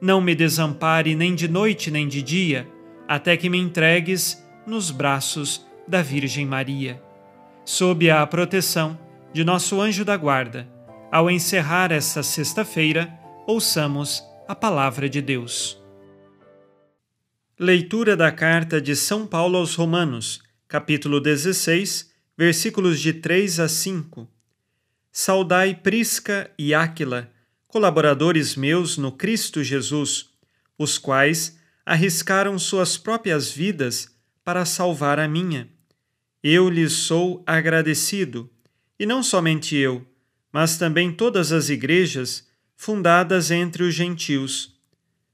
não me desampare nem de noite nem de dia, até que me entregues nos braços da Virgem Maria. Sob a proteção de nosso anjo da guarda, ao encerrar esta sexta-feira, ouçamos a palavra de Deus. Leitura da carta de São Paulo aos Romanos, capítulo 16, versículos de 3 a 5. Saudai Prisca e Áquila, colaboradores meus no Cristo Jesus, os quais arriscaram suas próprias vidas para salvar a minha. Eu lhes sou agradecido, e não somente eu, mas também todas as igrejas fundadas entre os gentios.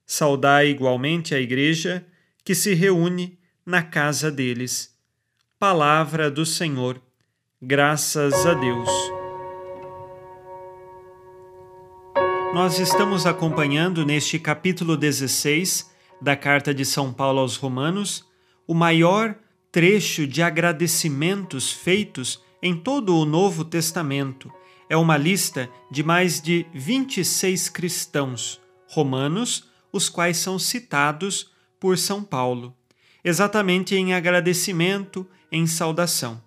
Saudai igualmente a igreja que se reúne na casa deles. Palavra do Senhor. Graças a Deus. Nós estamos acompanhando neste capítulo 16 da carta de São Paulo aos Romanos o maior trecho de agradecimentos feitos em todo o Novo Testamento é uma lista de mais de 26 cristãos romanos, os quais são citados por São Paulo, exatamente em agradecimento, em saudação.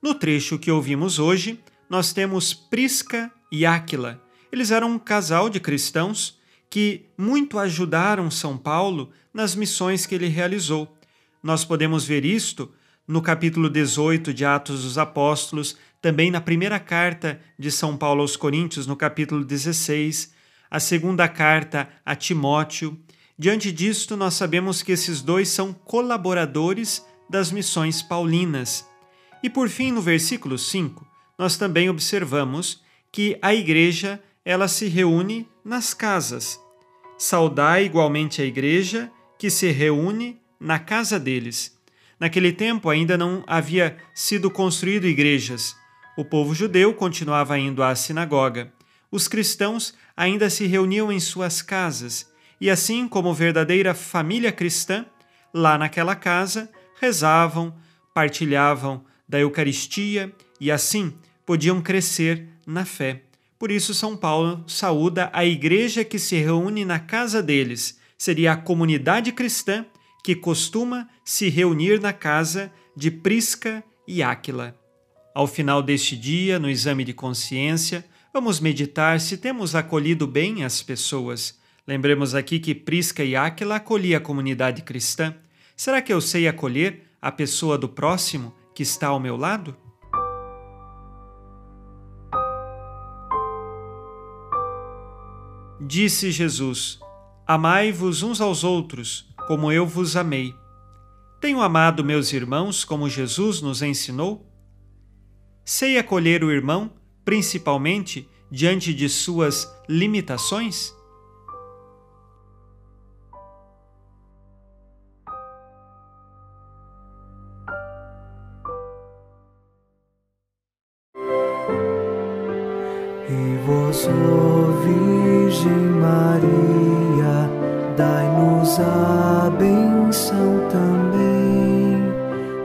No trecho que ouvimos hoje, nós temos Prisca e Áquila. Eles eram um casal de cristãos que muito ajudaram São Paulo nas missões que ele realizou. Nós podemos ver isto no capítulo 18 de Atos dos Apóstolos, também na primeira carta de São Paulo aos Coríntios, no capítulo 16, a segunda carta a Timóteo. Diante disto, nós sabemos que esses dois são colaboradores das missões paulinas. E por fim, no versículo 5, nós também observamos que a igreja ela se reúne nas casas. Saudai igualmente a igreja que se reúne na casa deles. Naquele tempo ainda não havia sido construído igrejas. O povo judeu continuava indo à sinagoga. Os cristãos ainda se reuniam em suas casas, e assim como verdadeira família cristã, lá naquela casa rezavam, partilhavam da Eucaristia e assim podiam crescer na fé. Por isso, São Paulo saúda a igreja que se reúne na casa deles. Seria a comunidade cristã que costuma se reunir na casa de Prisca e Áquila. Ao final deste dia, no exame de consciência, vamos meditar se temos acolhido bem as pessoas. Lembremos aqui que Prisca e Áquila acolhiam a comunidade cristã. Será que eu sei acolher a pessoa do próximo que está ao meu lado? Disse Jesus: Amai-vos uns aos outros como eu vos amei. Tenho amado meus irmãos como Jesus nos ensinou? Sei acolher o irmão, principalmente diante de suas limitações? E vós, Virgem Maria, dai-nos a benção também.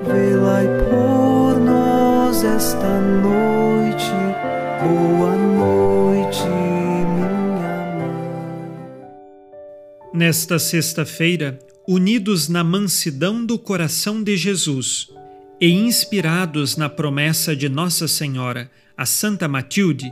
Velai por nós esta noite. Boa noite, minha mãe. Nesta sexta-feira, unidos na mansidão do coração de Jesus e inspirados na promessa de Nossa Senhora, a Santa Matilde,